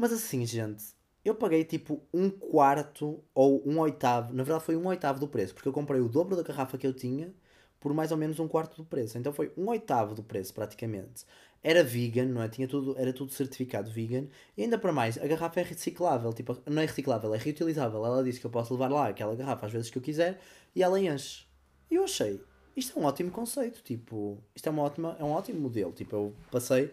Mas assim, gente, eu paguei tipo um quarto ou um oitavo. Na verdade, foi um oitavo do preço, porque eu comprei o dobro da garrafa que eu tinha por mais ou menos um quarto do preço. Então foi um oitavo do preço, praticamente. Era vegan, não é? Tinha tudo, era tudo certificado vegan. E ainda para mais, a garrafa é reciclável. Tipo, não é reciclável, é reutilizável. Ela disse que eu posso levar lá aquela garrafa às vezes que eu quiser e ela enche. E eu achei, isto é um ótimo conceito. Tipo, isto é, uma ótima, é um ótimo modelo. Tipo, eu passei.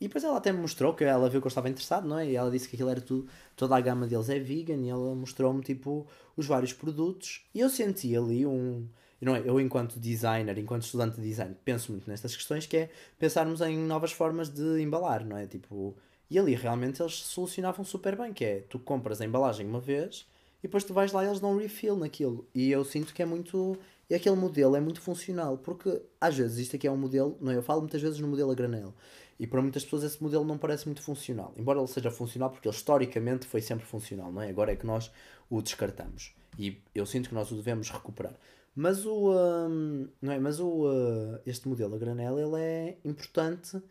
E depois ela até me mostrou que ela viu que eu estava interessado, não é? E ela disse que aquilo era tudo, toda a gama deles é vegan e ela mostrou-me tipo os vários produtos e eu senti ali um, não é? Eu, enquanto designer, enquanto estudante de design, penso muito nestas questões, que é pensarmos em novas formas de embalar, não é? Tipo, e ali realmente eles solucionavam super bem, que é, tu compras a embalagem uma vez e depois tu vais lá e eles dão um refill naquilo. E eu sinto que é muito... E aquele modelo é muito funcional, porque às vezes isto aqui é um modelo, não é? Eu falo muitas vezes no modelo a granel. E para muitas pessoas esse modelo não parece muito funcional. Embora ele seja funcional, porque ele historicamente foi sempre funcional, não é? Agora é que nós o descartamos. E eu sinto que nós o devemos recuperar. Mas o, um, não é? Mas o, uh, este modelo a granel ele é importante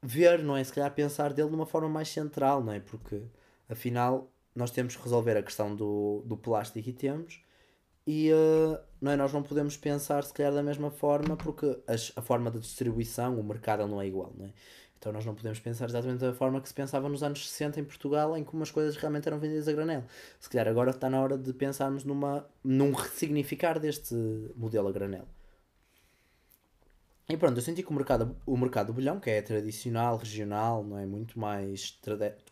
ver, não é? Se calhar pensar dele de uma forma mais central, não é? Porque afinal nós temos que resolver a questão do, do plástico e temos, e uh, não é? nós não podemos pensar se calhar da mesma forma porque as, a forma de distribuição, o mercado não é igual, não é? Então nós não podemos pensar exatamente da forma que se pensava nos anos 60 em Portugal, em como as coisas realmente eram vendidas a granel. Se calhar agora está na hora de pensarmos numa, num ressignificar deste modelo a granel. E pronto, eu senti que o mercado, o mercado do bolhão, que é tradicional, regional, não é muito mais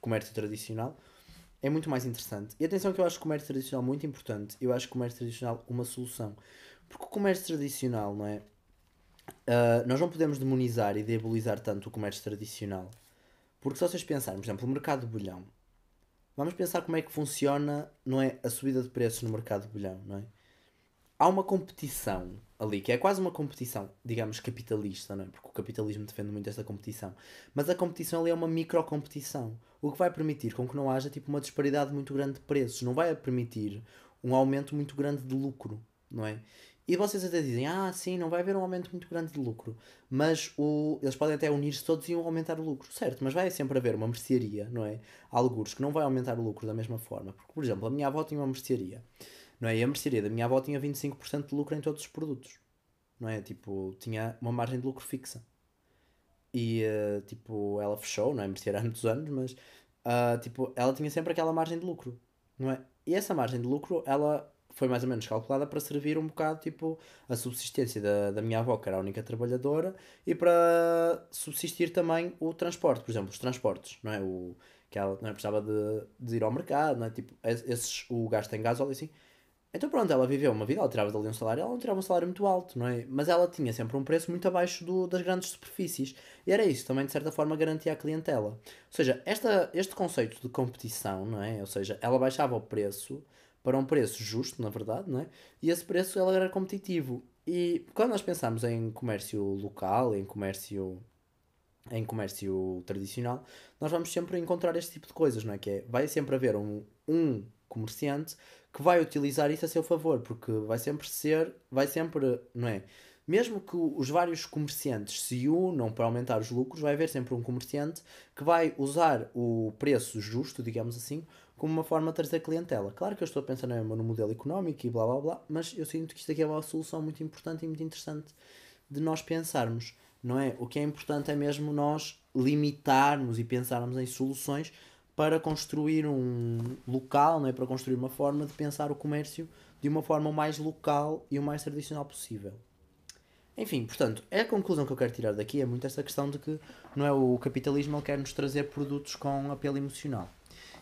comércio tradicional, é muito mais interessante. E atenção que eu acho o comércio tradicional muito importante. Eu acho o comércio tradicional uma solução. Porque o comércio tradicional, não é? Uh, nós não podemos demonizar e diabolizar tanto o comércio tradicional. Porque se vocês pensarem, por exemplo, o mercado de bolhão, vamos pensar como é que funciona não é, a subida de preços no mercado de bolhão, não é? Há uma competição ali, que é quase uma competição, digamos, capitalista, não é? Porque o capitalismo defende muito esta competição. Mas a competição ali é uma micro-competição. O que vai permitir com que não haja tipo uma disparidade muito grande de preços. Não vai permitir um aumento muito grande de lucro, não é? E vocês até dizem, ah, sim, não vai haver um aumento muito grande de lucro. Mas o, eles podem até unir-se todos e aumentar o lucro. Certo, mas vai sempre haver uma mercearia, não é? Alguns que não vai aumentar o lucro da mesma forma. Porque, por exemplo, a minha avó tinha uma mercearia. Não é? E a mercearia da minha avó tinha 25% de lucro em todos os produtos. Não é? Tipo, tinha uma margem de lucro fixa. E, uh, tipo, ela fechou, não é? Mercearia há muitos anos, mas, uh, tipo, ela tinha sempre aquela margem de lucro. Não é? E essa margem de lucro, ela foi mais ou menos calculada para servir um bocado tipo a subsistência da, da minha avó, que era a única trabalhadora, e para subsistir também o transporte, por exemplo, os transportes, não é? O, que ela não é? precisava de, de ir ao mercado, não é? Tipo, esses, o gasto em gasóleo assim. Então pronto, ela viveu uma vida, ela tirava dali um salário, ela não tirava um salário muito alto, não é? Mas ela tinha sempre um preço muito abaixo do, das grandes superfícies. E era isso, também de certa forma garantia a clientela. Ou seja, esta, este conceito de competição, não é? Ou seja, ela baixava o preço para um preço justo, na verdade, não é? E esse preço ele era competitivo. E quando nós pensamos em comércio local, em comércio em comércio tradicional, nós vamos sempre encontrar este tipo de coisas, não é? Que é, vai sempre haver um, um comerciante que vai utilizar isso a seu favor, porque vai sempre ser, vai sempre, não é? Mesmo que os vários comerciantes se unam para aumentar os lucros, vai haver sempre um comerciante que vai usar o preço justo, digamos assim, como uma forma de trazer clientela. Claro que eu estou a pensar no modelo económico e blá blá blá, mas eu sinto que isto aqui é uma solução muito importante e muito interessante de nós pensarmos, não é? O que é importante é mesmo nós limitarmos e pensarmos em soluções para construir um local, não é? para construir uma forma de pensar o comércio de uma forma o mais local e o mais tradicional possível. Enfim, portanto, é a conclusão que eu quero tirar daqui é muito essa questão de que não é o capitalismo ele quer nos trazer produtos com apelo emocional.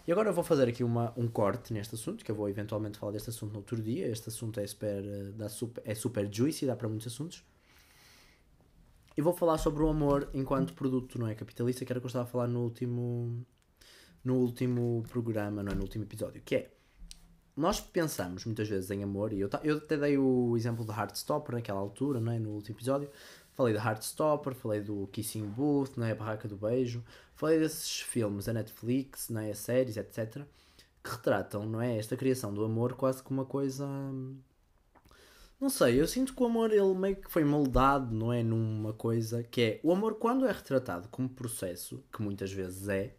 E agora eu vou fazer aqui uma, um corte neste assunto, que eu vou eventualmente falar deste assunto no outro dia. Este assunto é super, dá super, é super juicy, dá para muitos assuntos. E vou falar sobre o amor enquanto produto, não é capitalista, que era o que eu estava a falar no último, no último programa, não é? no último episódio, que é nós pensamos muitas vezes em amor, e eu, eu até dei o exemplo de Heartstopper naquela altura, não é? no último episódio, falei de Heartstopper, falei do Kissing Booth, não é? a Barraca do Beijo, Falei desses filmes da Netflix, não é? As séries, etc. Que retratam, não é? Esta criação do amor quase como uma coisa. Não sei, eu sinto que o amor ele meio que foi moldado, não é? Numa coisa que é. O amor, quando é retratado como processo, que muitas vezes é,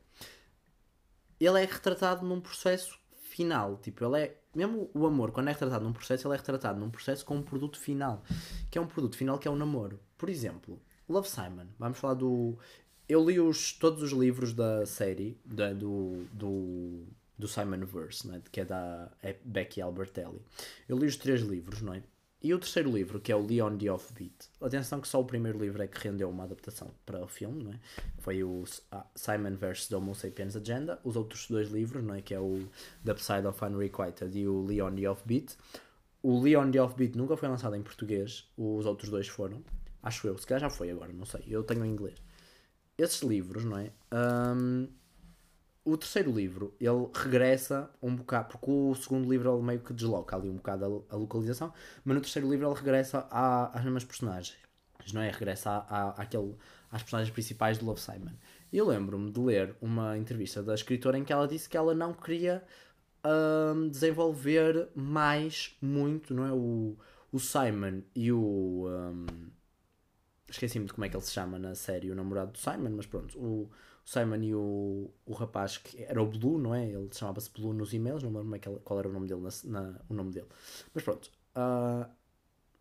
ele é retratado num processo final. Tipo, ele é. Mesmo o amor, quando é retratado num processo, ele é retratado num processo com um produto final. Que é um produto final que é o namoro. Por exemplo, Love Simon. Vamos falar do eu li os, todos os livros da série da, do, do, do Simon Verse, né, que é da é Becky Albertelli. Eu li os três livros, não é? E o terceiro livro, que é o Leon the Offbeat. Atenção que só o primeiro livro é que rendeu uma adaptação para o filme, não é? Foi o Simon vs. The Homo Sapiens Agenda. Os outros dois livros, não é? Que é o The Upside of Unrequited e o Leon the Offbeat. O Leon the Offbeat nunca foi lançado em português. Os outros dois foram. Acho eu. Se calhar já foi agora, não sei. Eu tenho em inglês esses livros, não é? Um, o terceiro livro, ele regressa um bocado, porque o segundo livro ele meio que desloca ali um bocado a, a localização, mas no terceiro livro ele regressa à, às mesmas personagens, não é? Regressa à, à, àquele, às personagens principais de Love Simon. E eu lembro-me de ler uma entrevista da escritora em que ela disse que ela não queria um, desenvolver mais, muito, não é? O, o Simon e o. Um, Esqueci-me de como é que ele se chama na série, o namorado do Simon, mas pronto, o, Simon e o, o rapaz que era o Blue, não é? Ele chamava-se Blue nos e-mails, não me lembro qual era o nome dele, na, na, o nome dele. Mas pronto, uh,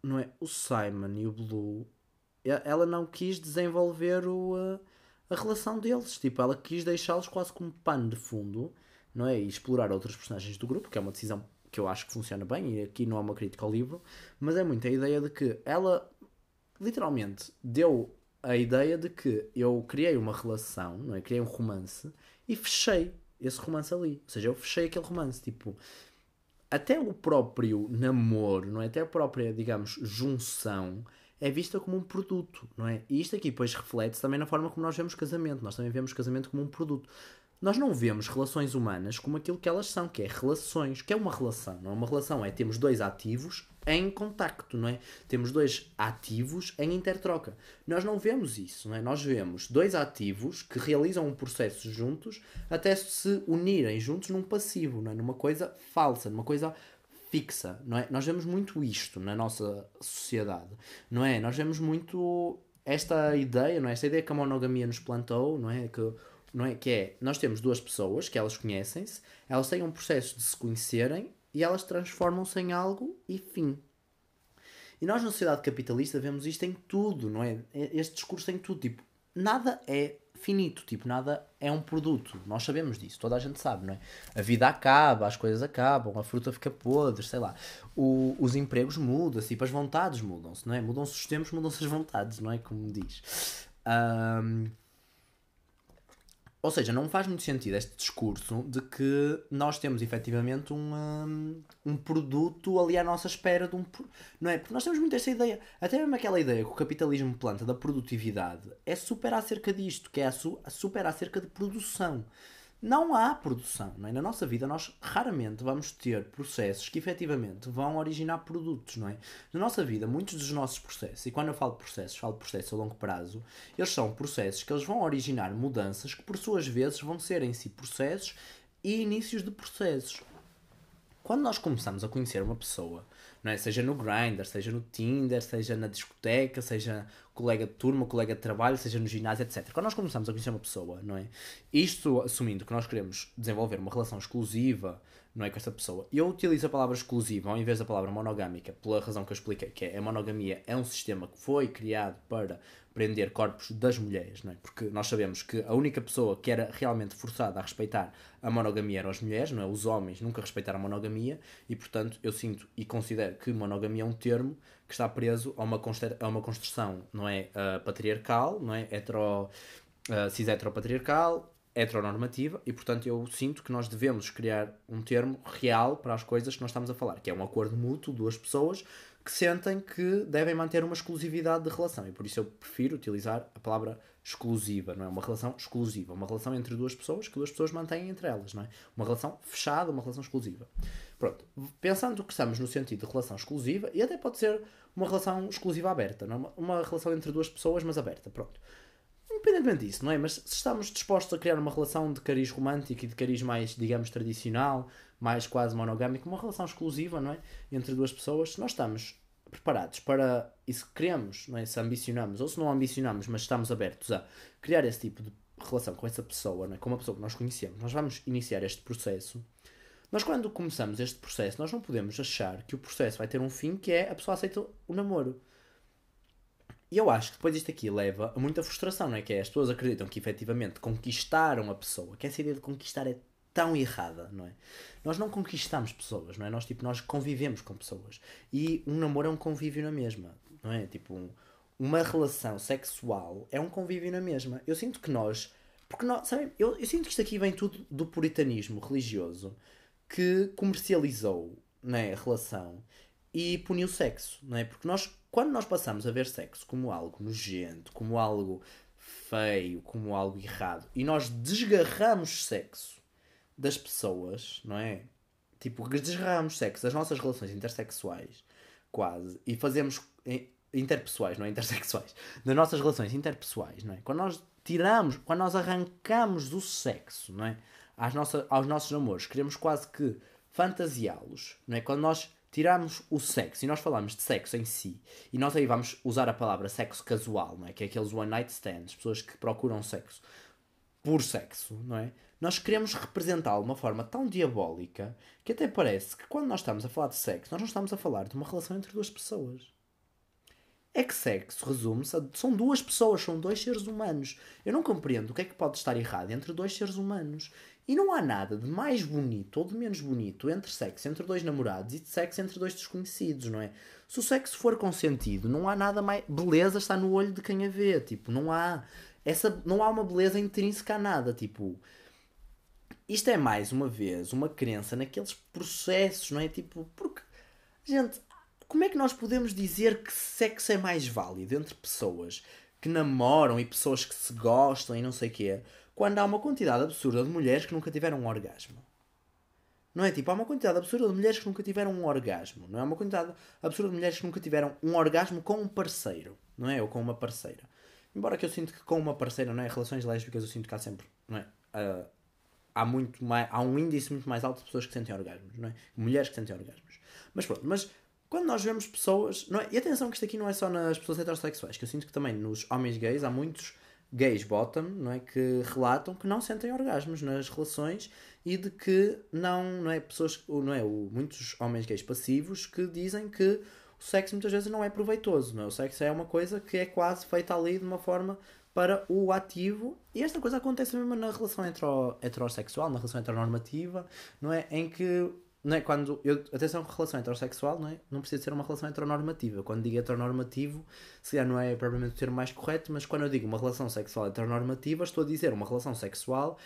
não é? O Simon e o Blue, ela não quis desenvolver o, a, a relação deles, tipo, ela quis deixá-los quase como pano de fundo, não é? E explorar outros personagens do grupo, que é uma decisão que eu acho que funciona bem, e aqui não é uma crítica ao livro, mas é muito a ideia de que ela literalmente deu a ideia de que eu criei uma relação, não é? Criei um romance e fechei esse romance ali. Ou seja, eu fechei aquele romance. Tipo, até o próprio namoro, não é? Até a própria, digamos, junção é vista como um produto, não é? E isto aqui depois reflete também na forma como nós vemos casamento. Nós também vemos casamento como um produto. Nós não vemos relações humanas como aquilo que elas são, que é relações, que é uma relação, não é uma relação, é temos dois ativos em contacto, não é? Temos dois ativos em intertroca. Nós não vemos isso, não é? Nós vemos dois ativos que realizam um processo juntos até se unirem juntos num passivo, não é? Numa coisa falsa, numa coisa fixa, não é? Nós vemos muito isto na nossa sociedade, não é? Nós vemos muito esta ideia, não é? Esta ideia que a monogamia nos plantou, não é? Que, não é? que é, nós temos duas pessoas que elas conhecem-se, elas têm um processo de se conhecerem e elas transformam-se em algo e fim. E nós na sociedade capitalista vemos isto em tudo, não é? Este discurso em tudo, tipo, nada é finito, tipo, nada é um produto. Nós sabemos disso, toda a gente sabe, não é? A vida acaba, as coisas acabam, a fruta fica podre, sei lá. O, os empregos mudam-se, tipo, as vontades mudam-se, não é? Mudam-se os tempos, mudam-se as vontades, não é? Como diz. Um, ou seja, não faz muito sentido este discurso de que nós temos efetivamente um, um, produto ali à nossa espera de um. Não é? Porque nós temos muito esta ideia, até mesmo aquela ideia que o capitalismo planta da produtividade é super acerca disto, que é super acerca de produção não há produção. Não é? Na nossa vida, nós raramente vamos ter processos que efetivamente vão originar produtos. Não é? Na nossa vida, muitos dos nossos processos, e quando eu falo de processos, falo processos a longo prazo, eles são processos que eles vão originar mudanças que, por suas vezes, vão ser em si processos e inícios de processos. Quando nós começamos a conhecer uma pessoa, não é? seja no Grindr, seja no Tinder, seja na discoteca, seja colega de turma, colega de trabalho, seja no ginásio, etc. Quando nós começamos a conhecer uma pessoa, não é? Isto assumindo que nós queremos desenvolver uma relação exclusiva, não é com esta pessoa. Eu utilizo a palavra exclusiva ao invés da palavra monogâmica, pela razão que eu expliquei, que é a monogamia é um sistema que foi criado para prender corpos das mulheres, não é? Porque nós sabemos que a única pessoa que era realmente forçada a respeitar a monogamia eram as mulheres, não é? Os homens nunca respeitaram a monogamia e, portanto, eu sinto e considero que monogamia é um termo que está preso a uma, a uma construção, não é? Uh, patriarcal, não é? Hetero, uh, cis-heteropatriarcal, heteronormativa e, portanto, eu sinto que nós devemos criar um termo real para as coisas que nós estamos a falar, que é um acordo mútuo, duas pessoas que sentem que devem manter uma exclusividade de relação e por isso eu prefiro utilizar a palavra exclusiva, não é? Uma relação exclusiva, uma relação entre duas pessoas que duas pessoas mantêm entre elas, não é? Uma relação fechada, uma relação exclusiva. Pronto, pensando que estamos no sentido de relação exclusiva, e até pode ser uma relação exclusiva aberta, não é? uma relação entre duas pessoas, mas aberta, pronto independentemente disso, não é? Mas se estamos dispostos a criar uma relação de cariz romântico e de cariz mais, digamos, tradicional, mais quase monogâmico, uma relação exclusiva, não é? Entre duas pessoas, se nós estamos preparados para, e se queremos, não é? Se ambicionamos, ou se não ambicionamos, mas estamos abertos a criar esse tipo de relação com essa pessoa, não é? com uma pessoa que nós conhecemos, nós vamos iniciar este processo. Nós, quando começamos este processo, nós não podemos achar que o processo vai ter um fim que é a pessoa aceita o namoro. E eu acho que depois isto aqui leva a muita frustração, não é? Que é as pessoas acreditam que efetivamente conquistaram a pessoa, que essa ideia de conquistar é tão errada, não é? Nós não conquistamos pessoas, não é? Nós, tipo, nós convivemos com pessoas. E um namoro é um convívio na mesma, não é? Tipo, um, uma relação sexual é um convívio na mesma. Eu sinto que nós. Porque nós, sabem, eu, eu sinto que isto aqui vem tudo do puritanismo religioso que comercializou não é, a relação e puniu o sexo, não é? Porque nós quando nós passamos a ver sexo como algo nojento, como algo feio, como algo errado, e nós desgarramos sexo das pessoas, não é? Tipo, desgarramos sexo das nossas relações intersexuais, quase, e fazemos interpessoais, não é intersexuais, das nossas relações interpessoais, não é? Quando nós tiramos, quando nós arrancamos o sexo, não é? Às nossa, aos nossos namoros, queremos quase que fantasiá-los, não é? Quando nós tiramos o sexo e nós falamos de sexo em si, e nós aí vamos usar a palavra sexo casual, não é? que é aqueles one night stands, pessoas que procuram sexo por sexo, não é? Nós queremos representá-lo de uma forma tão diabólica que até parece que quando nós estamos a falar de sexo, nós não estamos a falar de uma relação entre duas pessoas. É que sexo resume-se a. São duas pessoas, são dois seres humanos. Eu não compreendo o que é que pode estar errado entre dois seres humanos. E não há nada de mais bonito ou de menos bonito entre sexo entre dois namorados e de sexo entre dois desconhecidos, não é? Se o sexo for consentido, não há nada mais. Beleza está no olho de quem a vê, tipo, não há. Essa, não há uma beleza intrínseca a nada, tipo. Isto é mais uma vez uma crença naqueles processos, não é? Tipo, porque. Gente, como é que nós podemos dizer que sexo é mais válido entre pessoas que namoram e pessoas que se gostam e não sei o quê? quando há uma quantidade absurda de mulheres que nunca tiveram um orgasmo. Não é tipo, há uma quantidade absurda de mulheres que nunca tiveram um orgasmo. Não é uma quantidade absurda de mulheres que nunca tiveram um orgasmo com um parceiro. Não é? Ou com uma parceira. Embora que eu sinto que com uma parceira, não é? Relações lésbicas eu sinto que há sempre, não é? Uh, há, muito mais, há um índice muito mais alto de pessoas que sentem orgasmos, não é? Mulheres que sentem orgasmos. Mas pronto, mas quando nós vemos pessoas. Não é? E atenção que isto aqui não é só nas pessoas heterossexuais, que eu sinto que também nos homens gays há muitos gays bottom, não é? Que relatam que não sentem orgasmos nas relações e de que não, não é? Pessoas, não é? O, muitos homens gays passivos que dizem que o sexo muitas vezes não é proveitoso, é? O sexo é uma coisa que é quase feita ali de uma forma para o ativo. E esta coisa acontece mesmo na relação hetero, heterossexual, na relação heteronormativa, não é? Em que não é? Quando eu, atenção, relação heterossexual não, é? não precisa ser uma relação heteronormativa. Quando digo heteronormativo, se não é propriamente o termo mais correto, mas quando eu digo uma relação sexual heteronormativa, estou a dizer uma relação sexual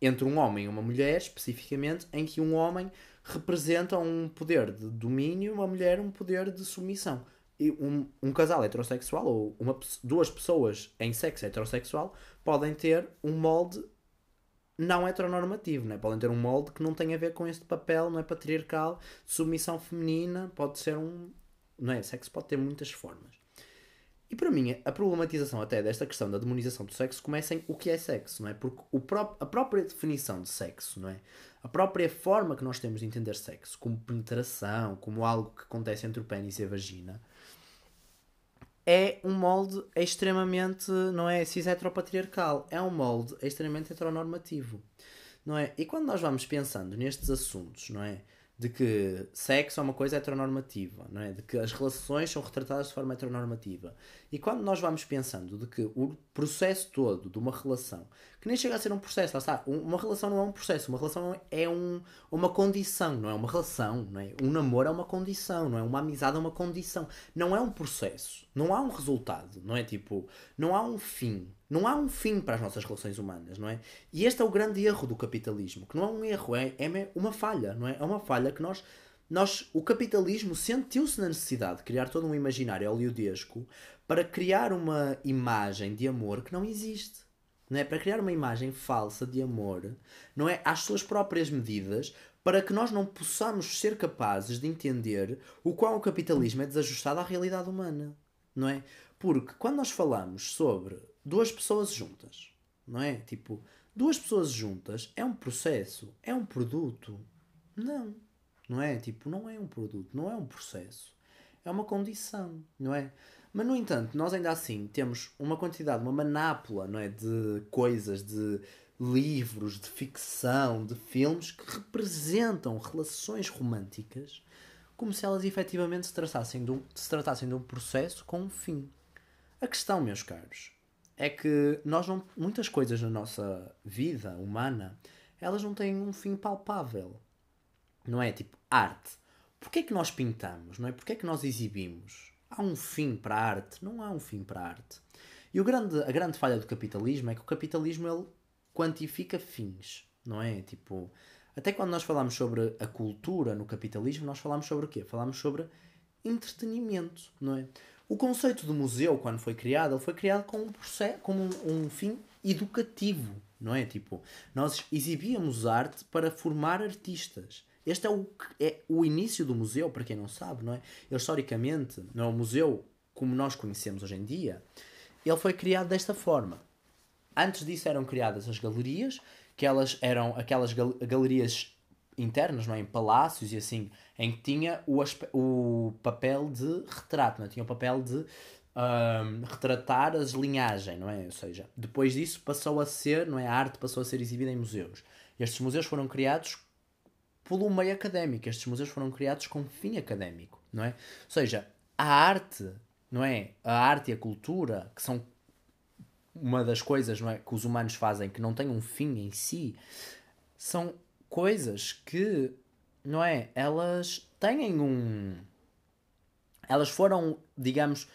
entre um homem e uma mulher, especificamente, em que um homem representa um poder de domínio uma mulher um poder de submissão. E um, um casal heterossexual ou uma, duas pessoas em sexo heterossexual podem ter um molde não heteronormativo, né? podem ter um molde que não tem a ver com este papel, não é patriarcal, submissão feminina, pode ser um. Não é? Sexo pode ter muitas formas. E para mim, a problematização até desta questão da demonização do sexo começa em o que é sexo, não é? Porque o pró a própria definição de sexo, não é? A própria forma que nós temos de entender sexo, como penetração, como algo que acontece entre o pênis e a vagina, é um molde extremamente, não é, cis-heteropatriarcal. É um molde extremamente heteronormativo, não é? E quando nós vamos pensando nestes assuntos, não é? de que sexo é uma coisa heteronormativa, não é? de que as relações são retratadas de forma heteronormativa. E quando nós vamos pensando de que o processo todo de uma relação, que nem chega a ser um processo, está, uma relação não é um processo, uma relação é um, uma condição, não é uma relação, não é? Um namoro é uma condição, não é? Uma amizade é uma condição, não é um processo, não há um resultado, não é? Tipo, não há um fim, não há um fim para as nossas relações humanas, não é? E este é o grande erro do capitalismo, que não é um erro, é, é uma falha, não é? É uma falha que nós, nós o capitalismo sentiu-se na necessidade de criar todo um imaginário hollywoodesco para criar uma imagem de amor que não existe. Não é? Para criar uma imagem falsa de amor, não é? Às suas próprias medidas, para que nós não possamos ser capazes de entender o qual o capitalismo é desajustado à realidade humana, não é? Porque quando nós falamos sobre duas pessoas juntas, não é? Tipo, duas pessoas juntas é um processo, é um produto. Não, não é? Tipo, não é um produto, não é um processo. É uma condição, não é? Mas, no entanto, nós ainda assim temos uma quantidade, uma manápula, não é? De coisas, de livros, de ficção, de filmes que representam relações românticas como se elas efetivamente se tratassem de um, se tratassem de um processo com um fim. A questão, meus caros, é que nós não, muitas coisas na nossa vida humana, elas não têm um fim palpável. Não é tipo arte. Porquê é que nós pintamos? Não é? Porquê é que nós exibimos? Há um fim para a arte? Não há um fim para a arte. E o grande, a grande falha do capitalismo é que o capitalismo ele quantifica fins, não é? Tipo, até quando nós falamos sobre a cultura no capitalismo, nós falamos sobre o quê? Falamos sobre entretenimento, não é? O conceito do museu, quando foi criado, ele foi criado com um, processo, com um, um fim educativo, não é? Tipo, nós exibíamos arte para formar artistas. Este é o, é o início do museu, para quem não sabe, não é? Ele, historicamente, não é o museu como nós conhecemos hoje em dia, ele foi criado desta forma. Antes disso eram criadas as galerias, que elas eram aquelas gal galerias internas, não é? em palácios e assim, em que tinha o, o papel de retrato, não é? tinha o papel de um, retratar as linhagens, não é? Ou seja, depois disso passou a ser, não é? A arte passou a ser exibida em museus. Estes museus foram criados pelo meio académico, estes museus foram criados com fim académico, não é? Ou seja, a arte, não é? A arte e a cultura, que são uma das coisas não é, que os humanos fazem que não tem um fim em si, são coisas que, não é? Elas têm um. Elas foram, digamos,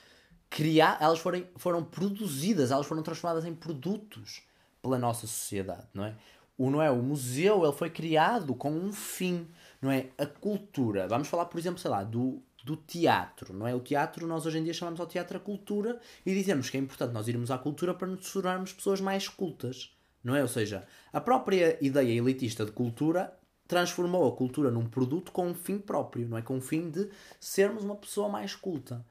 criar, elas foram, foram produzidas, elas foram transformadas em produtos pela nossa sociedade, não é? O, não é? o museu ele foi criado com um fim, não é? A cultura. Vamos falar, por exemplo, sei lá, do, do teatro, não é? O teatro, nós hoje em dia chamamos ao teatro a cultura e dizemos que é importante nós irmos à cultura para nos tornarmos pessoas mais cultas, não é? Ou seja, a própria ideia elitista de cultura transformou a cultura num produto com um fim próprio, não é? Com o um fim de sermos uma pessoa mais culta.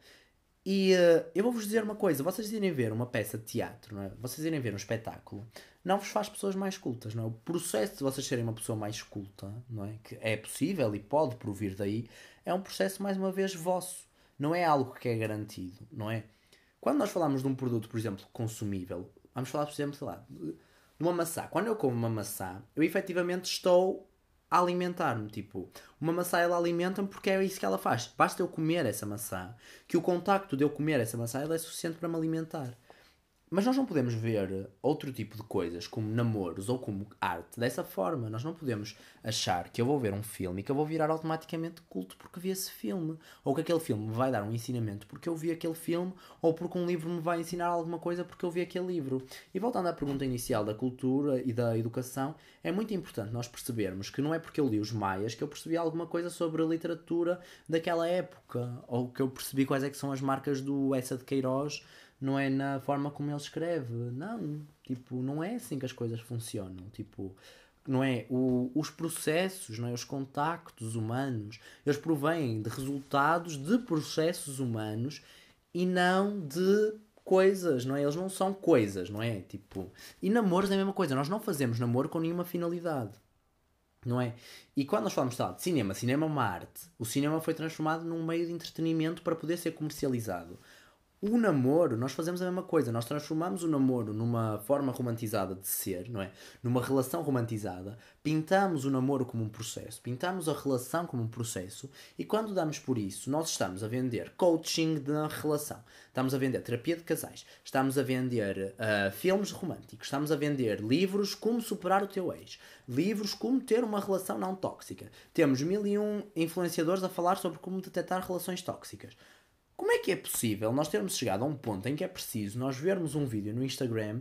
E uh, eu vou-vos dizer uma coisa: vocês irem ver uma peça de teatro, não é? vocês irem ver um espetáculo, não vos faz pessoas mais cultas, não é? O processo de vocês serem uma pessoa mais culta, não é? Que é possível e pode provir daí, é um processo, mais uma vez, vosso. Não é algo que é garantido, não é? Quando nós falamos de um produto, por exemplo, consumível, vamos falar, por exemplo, sei lá, de uma maçã. Quando eu como uma maçã, eu efetivamente estou a alimentar-me. Tipo, uma maçã ela alimenta-me porque é isso que ela faz. Basta eu comer essa maçã, que o contacto de eu comer essa maçã ela é suficiente para me alimentar. Mas nós não podemos ver outro tipo de coisas, como namoros ou como arte, dessa forma. Nós não podemos achar que eu vou ver um filme e que eu vou virar automaticamente culto porque vi esse filme. Ou que aquele filme me vai dar um ensinamento porque eu vi aquele filme, ou porque um livro me vai ensinar alguma coisa porque eu vi aquele livro. E voltando à pergunta inicial da cultura e da educação, é muito importante nós percebermos que não é porque eu li os Maias que eu percebi alguma coisa sobre a literatura daquela época, ou que eu percebi quais é que são as marcas do Essa de Queiroz não é na forma como ele escreve. Não, tipo, não é assim que as coisas funcionam. Tipo, não é o, os processos, não é os contactos humanos, eles provêm de resultados de processos humanos e não de coisas, não é? Eles não são coisas, não é? Tipo, e namoros é a mesma coisa. Nós não fazemos namoro com nenhuma finalidade. Não é? E quando nós falamos de cinema, cinema é uma arte. O cinema foi transformado num meio de entretenimento para poder ser comercializado. O namoro, nós fazemos a mesma coisa, nós transformamos o namoro numa forma romantizada de ser, não é? Numa relação romantizada, pintamos o namoro como um processo, pintamos a relação como um processo e quando damos por isso, nós estamos a vender coaching da relação, estamos a vender terapia de casais, estamos a vender uh, filmes românticos, estamos a vender livros como superar o teu ex, livros como ter uma relação não tóxica. Temos mil e um influenciadores a falar sobre como detectar relações tóxicas. Como é que é possível nós termos chegado a um ponto em que é preciso nós vermos um vídeo no Instagram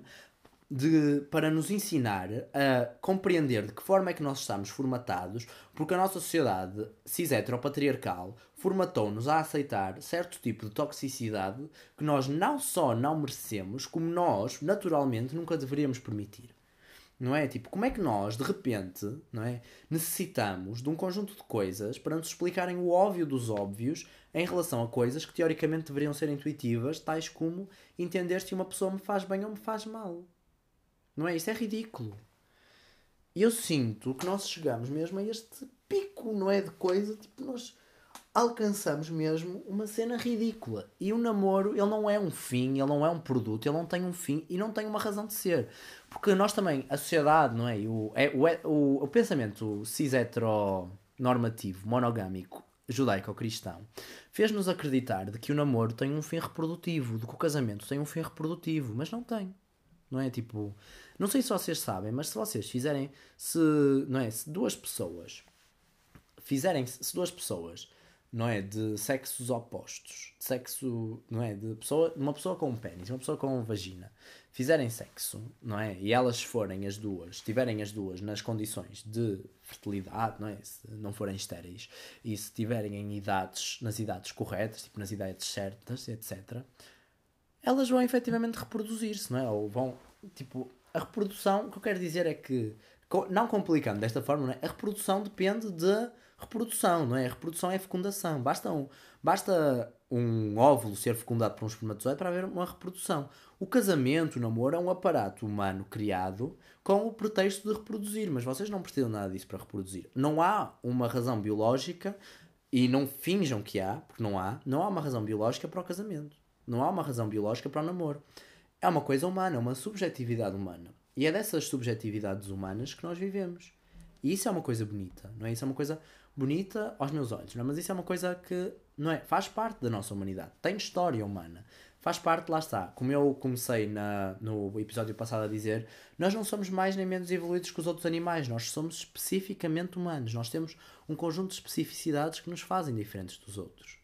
de, para nos ensinar a compreender de que forma é que nós estamos formatados, porque a nossa sociedade cis-heteropatriarcal formatou-nos a aceitar certo tipo de toxicidade que nós não só não merecemos, como nós, naturalmente, nunca deveríamos permitir. Não é? Tipo, como é que nós, de repente, não é? necessitamos de um conjunto de coisas para nos explicarem o óbvio dos óbvios em relação a coisas que teoricamente deveriam ser intuitivas, tais como entender se uma pessoa me faz bem ou me faz mal. Não é? Isso é ridículo. E eu sinto que nós chegamos mesmo a este pico, não é? De coisa, tipo, nós alcançamos mesmo uma cena ridícula. E o namoro, ele não é um fim, ele não é um produto, ele não tem um fim e não tem uma razão de ser. Porque nós também, a sociedade, não é? O, é, o, o, o pensamento cis-heteronormativo, monogâmico, judaico-cristão, fez-nos acreditar de que o namoro tem um fim reprodutivo, de que o casamento tem um fim reprodutivo, mas não tem. Não é tipo. Não sei se vocês sabem, mas se vocês fizerem. Se, não é? Se duas pessoas. Fizerem. Se duas pessoas não é? De sexos opostos, de sexo, não é? De pessoa, uma pessoa com um pênis, uma pessoa com vagina, fizerem sexo, não é? E elas forem as duas, estiverem as duas nas condições de fertilidade, não é? Se não forem estéreis e se estiverem em idades, nas idades corretas, tipo nas idades certas, etc., elas vão efetivamente reproduzir-se, não é? Ou vão, tipo, a reprodução, o que eu quero dizer é que, não complicando desta forma, é? A reprodução depende de reprodução, não é? A reprodução é fecundação. Basta um, basta um óvulo ser fecundado por um espermatozoide para haver uma reprodução. O casamento, o namoro, é um aparato humano criado com o pretexto de reproduzir, mas vocês não precisam nada disso para reproduzir. Não há uma razão biológica e não finjam que há, porque não há, não há uma razão biológica para o casamento. Não há uma razão biológica para o namoro. É uma coisa humana, é uma subjetividade humana. E é dessas subjetividades humanas que nós vivemos. E isso é uma coisa bonita, não é? Isso é uma coisa bonita aos meus olhos, não é? Mas isso é uma coisa que, não é? Faz parte da nossa humanidade. Tem história humana. Faz parte, lá está. Como eu comecei na, no episódio passado a dizer, nós não somos mais nem menos evoluídos que os outros animais. Nós somos especificamente humanos. Nós temos um conjunto de especificidades que nos fazem diferentes dos outros.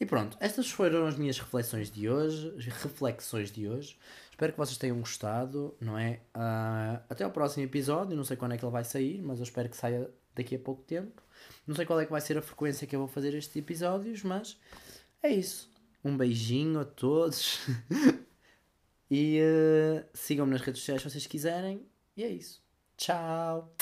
E pronto, estas foram as minhas reflexões de hoje, reflexões de hoje. Espero que vocês tenham gostado, não é? Uh, até ao próximo episódio, não sei quando é que ele vai sair, mas eu espero que saia daqui a pouco tempo. Não sei qual é que vai ser a frequência que eu vou fazer estes episódios, mas é isso. Um beijinho a todos. e uh, sigam-me nas redes sociais se vocês quiserem. E é isso. Tchau!